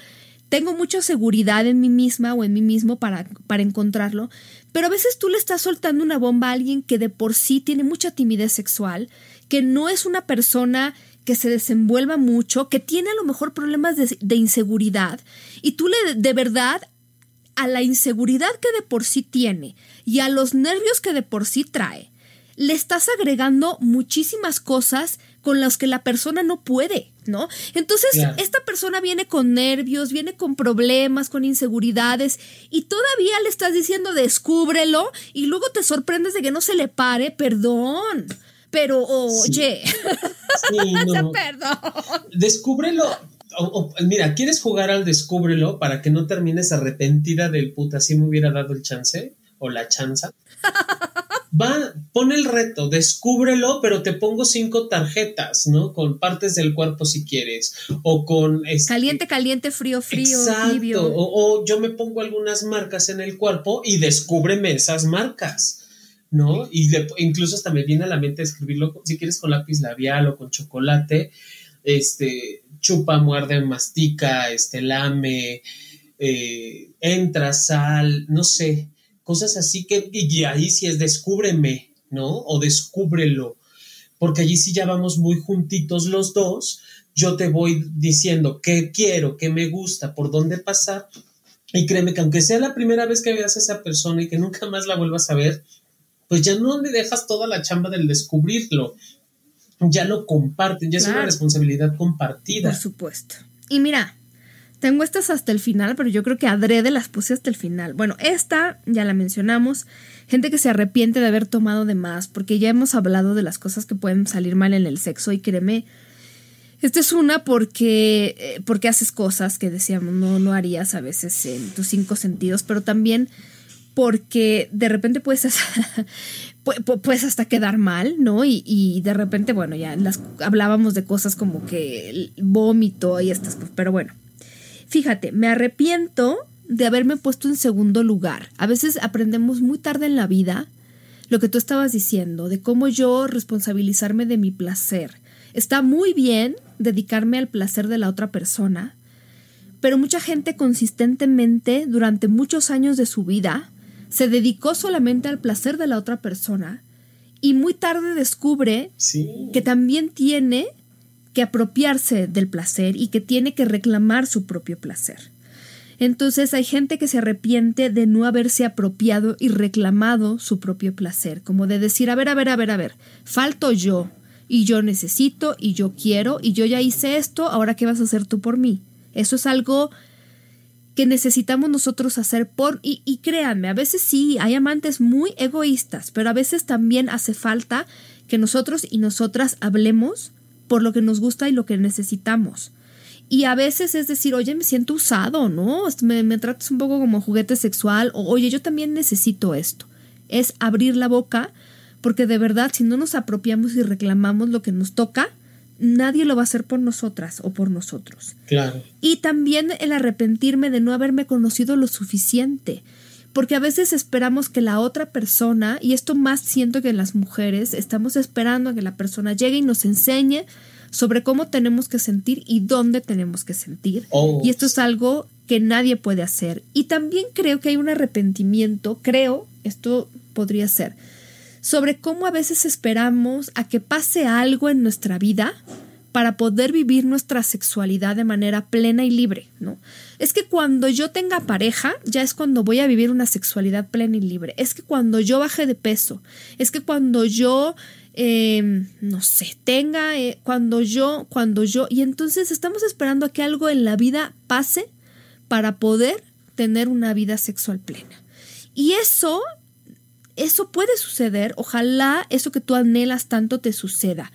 tengo mucha seguridad en mí misma o en mí mismo para, para encontrarlo, pero a veces tú le estás soltando una bomba a alguien que de por sí tiene mucha timidez sexual, que no es una persona que se desenvuelva mucho, que tiene a lo mejor problemas de, inseguridad, y tú le de verdad a la inseguridad que de por sí tiene y a los nervios que de por sí trae, le estás agregando muchísimas cosas con las que la persona no puede, ¿no? Entonces, esta persona viene con nervios, viene con problemas, con inseguridades, y todavía le estás diciendo descúbrelo, y luego te sorprendes de que no se le pare, perdón. Pero, oye, sí. no. perdón. Descúbrelo. mira, ¿quieres jugar al descúbrelo para que no termines arrepentida del puta si me hubiera dado el chance o la chanza? va, pon el reto, descúbrelo, pero te pongo cinco tarjetas, ¿no? Con partes del cuerpo si quieres, o con... Este, caliente, caliente, frío, frío, exacto, O, yo me pongo algunas marcas en el cuerpo y descúbreme esas marcas. ¿No? Y incluso hasta me viene a la mente escribirlo, si quieres, con lápiz labial o con chocolate, este, chupa, muerde, mastica, este, lame, eh, entra, sal, no sé, cosas así que, y ahí sí es descúbreme, ¿no? O descúbrelo, porque allí sí ya vamos muy juntitos los dos, yo te voy diciendo qué quiero, qué me gusta, por dónde pasar, y créeme que aunque sea la primera vez que veas a esa persona y que nunca más la vuelvas a ver, pues ya no le dejas toda la chamba del descubrirlo, ya lo comparten, ya es una responsabilidad compartida. Por supuesto. Y mira, tengo estas hasta el final, pero yo creo que adrede las puse hasta el final. Bueno, esta ya la mencionamos. Gente que se arrepiente de haber tomado de más, porque ya hemos hablado de las cosas que pueden salir mal en el sexo y créeme, esta es una porque, eh, porque haces cosas que decíamos no, no harías a veces en tus cinco sentidos, pero también porque de repente puedes, hasta quedar mal, ¿no? Y, de repente, bueno, ya las, hablábamos de cosas como que el vómito y estas cosas, pero bueno. Fíjate, me arrepiento de haberme puesto en segundo lugar. A veces aprendemos muy tarde en la vida lo que tú estabas diciendo, de cómo yo responsabilizarme de mi placer. Está muy bien dedicarme al placer de la otra persona, pero mucha gente consistentemente durante muchos años de su vida se dedicó solamente al placer de la otra persona y muy tarde descubre que también tiene que apropiarse del placer y que tiene que reclamar su propio placer. Entonces hay gente que se arrepiente de no haberse apropiado y reclamado su propio placer, como de decir, a ver, a ver, a ver, a ver, falto yo, y yo necesito, y yo quiero, y yo ya hice esto, ahora qué vas a hacer tú por mí. Eso es algo que necesitamos nosotros hacer por, y, créanme, a veces sí, hay amantes muy egoístas, pero a veces también hace falta que nosotros y nosotras hablemos por lo que nos gusta y lo que necesitamos. Y a veces es decir, oye, me siento usado, ¿no? Me, me tratas un poco como juguete sexual, o oye, yo también necesito esto. Es abrir la boca, porque de verdad, si no nos apropiamos y reclamamos lo que nos toca, nadie lo va a hacer por nosotras o por nosotros. Claro. Y también el arrepentirme de no haberme conocido lo suficiente. Porque a veces esperamos que la otra persona, y esto más siento que en las mujeres, estamos esperando a que la persona llegue y nos enseñe sobre cómo tenemos que sentir y dónde tenemos que sentir. Oh, y esto es algo que nadie puede hacer. Y también creo que hay un arrepentimiento, creo, esto podría ser, sobre cómo a veces esperamos a que pase algo en nuestra vida para poder vivir nuestra sexualidad de manera plena y libre, ¿no? Es que cuando yo tenga pareja, ya es cuando voy a vivir una sexualidad plena y libre. Es que cuando yo baje de peso, es que cuando yo, eh, no sé, tenga, eh, cuando yo, cuando yo, y entonces estamos esperando a que algo en la vida pase para poder tener una vida sexual plena. Y eso eso puede suceder, ojalá eso que tú anhelas tanto te suceda,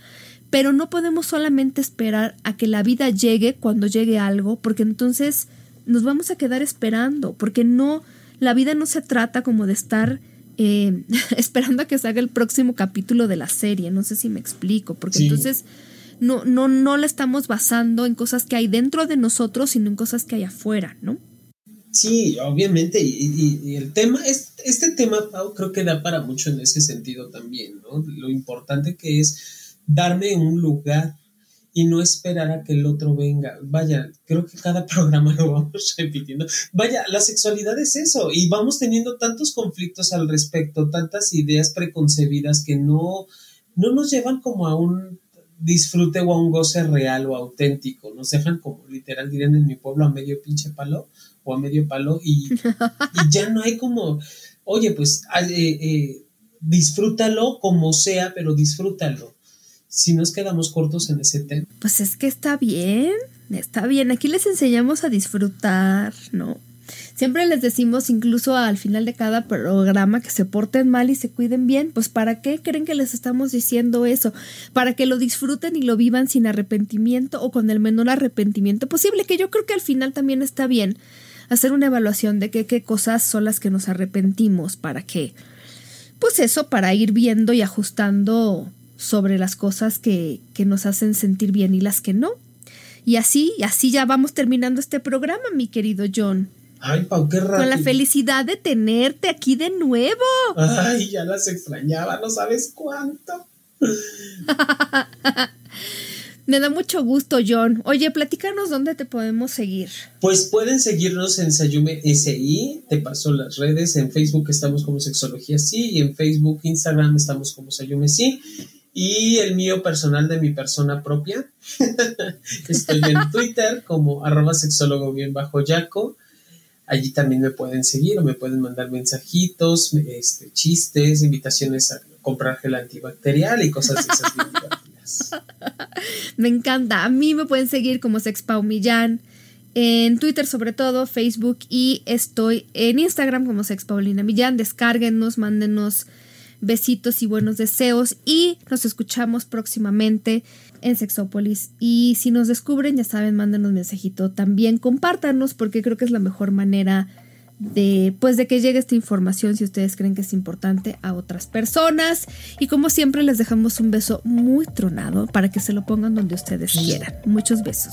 pero no podemos solamente esperar a que la vida llegue cuando llegue algo, porque entonces nos vamos a quedar esperando, porque no, la vida no se trata como de estar eh, esperando a que salga el próximo capítulo de la serie, no sé si me explico, porque Sí. entonces no, no, no la estamos basando en cosas que hay dentro de nosotros, sino en cosas que hay afuera, ¿no? Sí, obviamente, y, y- y el tema, es, este tema, Pau, creo que da para mucho en ese sentido también, ¿no? Lo importante que es darme un lugar y no esperar a que el otro venga. Vaya, creo que cada programa lo vamos repitiendo. Vaya, la sexualidad es eso, y vamos teniendo tantos conflictos al respecto, tantas ideas preconcebidas que no, no nos llevan como a un disfrute o a un goce real o auténtico, nos dejan como literal dirían en mi pueblo a medio pinche palo o a medio palo y, y ya no hay como, oye, pues eh, eh, disfrútalo como sea, pero disfrútalo. Si nos quedamos cortos en ese tema. Pues es que está bien, está bien. Aquí les enseñamos a disfrutar, ¿no? Siempre les decimos, incluso al final de cada programa, que se porten mal y se cuiden bien. Pues ¿para qué creen que les estamos diciendo eso? Para que lo disfruten y lo vivan sin arrepentimiento o con el menor arrepentimiento posible, que yo creo que al final también está bien hacer una evaluación de qué, qué cosas son las que nos arrepentimos, para que, pues eso, para ir viendo y ajustando sobre las cosas que, que nos hacen sentir bien y las que no. Y así, así ya vamos terminando este programa, mi querido John. Ay, Pau, qué rápido. Con la felicidad de tenerte aquí de nuevo. Ay, ya las extrañaba, no sabes cuánto. Me da mucho gusto, John. Oye, platícanos dónde te podemos seguir. Pues pueden seguirnos en Sayume SI, te paso las redes, en Facebook estamos como Sexología Sí, y en Facebook, Instagram estamos como Sayume Sí, y el mío personal de mi persona propia, estoy en Twitter como arroba sexólogo bien bajo yaco, allí también me pueden seguir o me pueden mandar mensajitos, este, chistes, invitaciones a comprar gel antibacterial y cosas de esas. Me encanta. A mí me pueden seguir como Sexpau Millán. En Twitter sobre todo, Facebook y estoy en Instagram como Sex Paulina Millán. Descárguenos, mándenos besitos y buenos deseos y nos escuchamos próximamente en Sexópolis. Y si nos descubren, ya saben, mándenos mensajito. También compártanos porque creo que es la mejor manera de pues de que llegue esta información si ustedes creen que es importante a otras personas y como siempre les dejamos un beso muy tronado para que se lo pongan donde ustedes quieran muchos besos.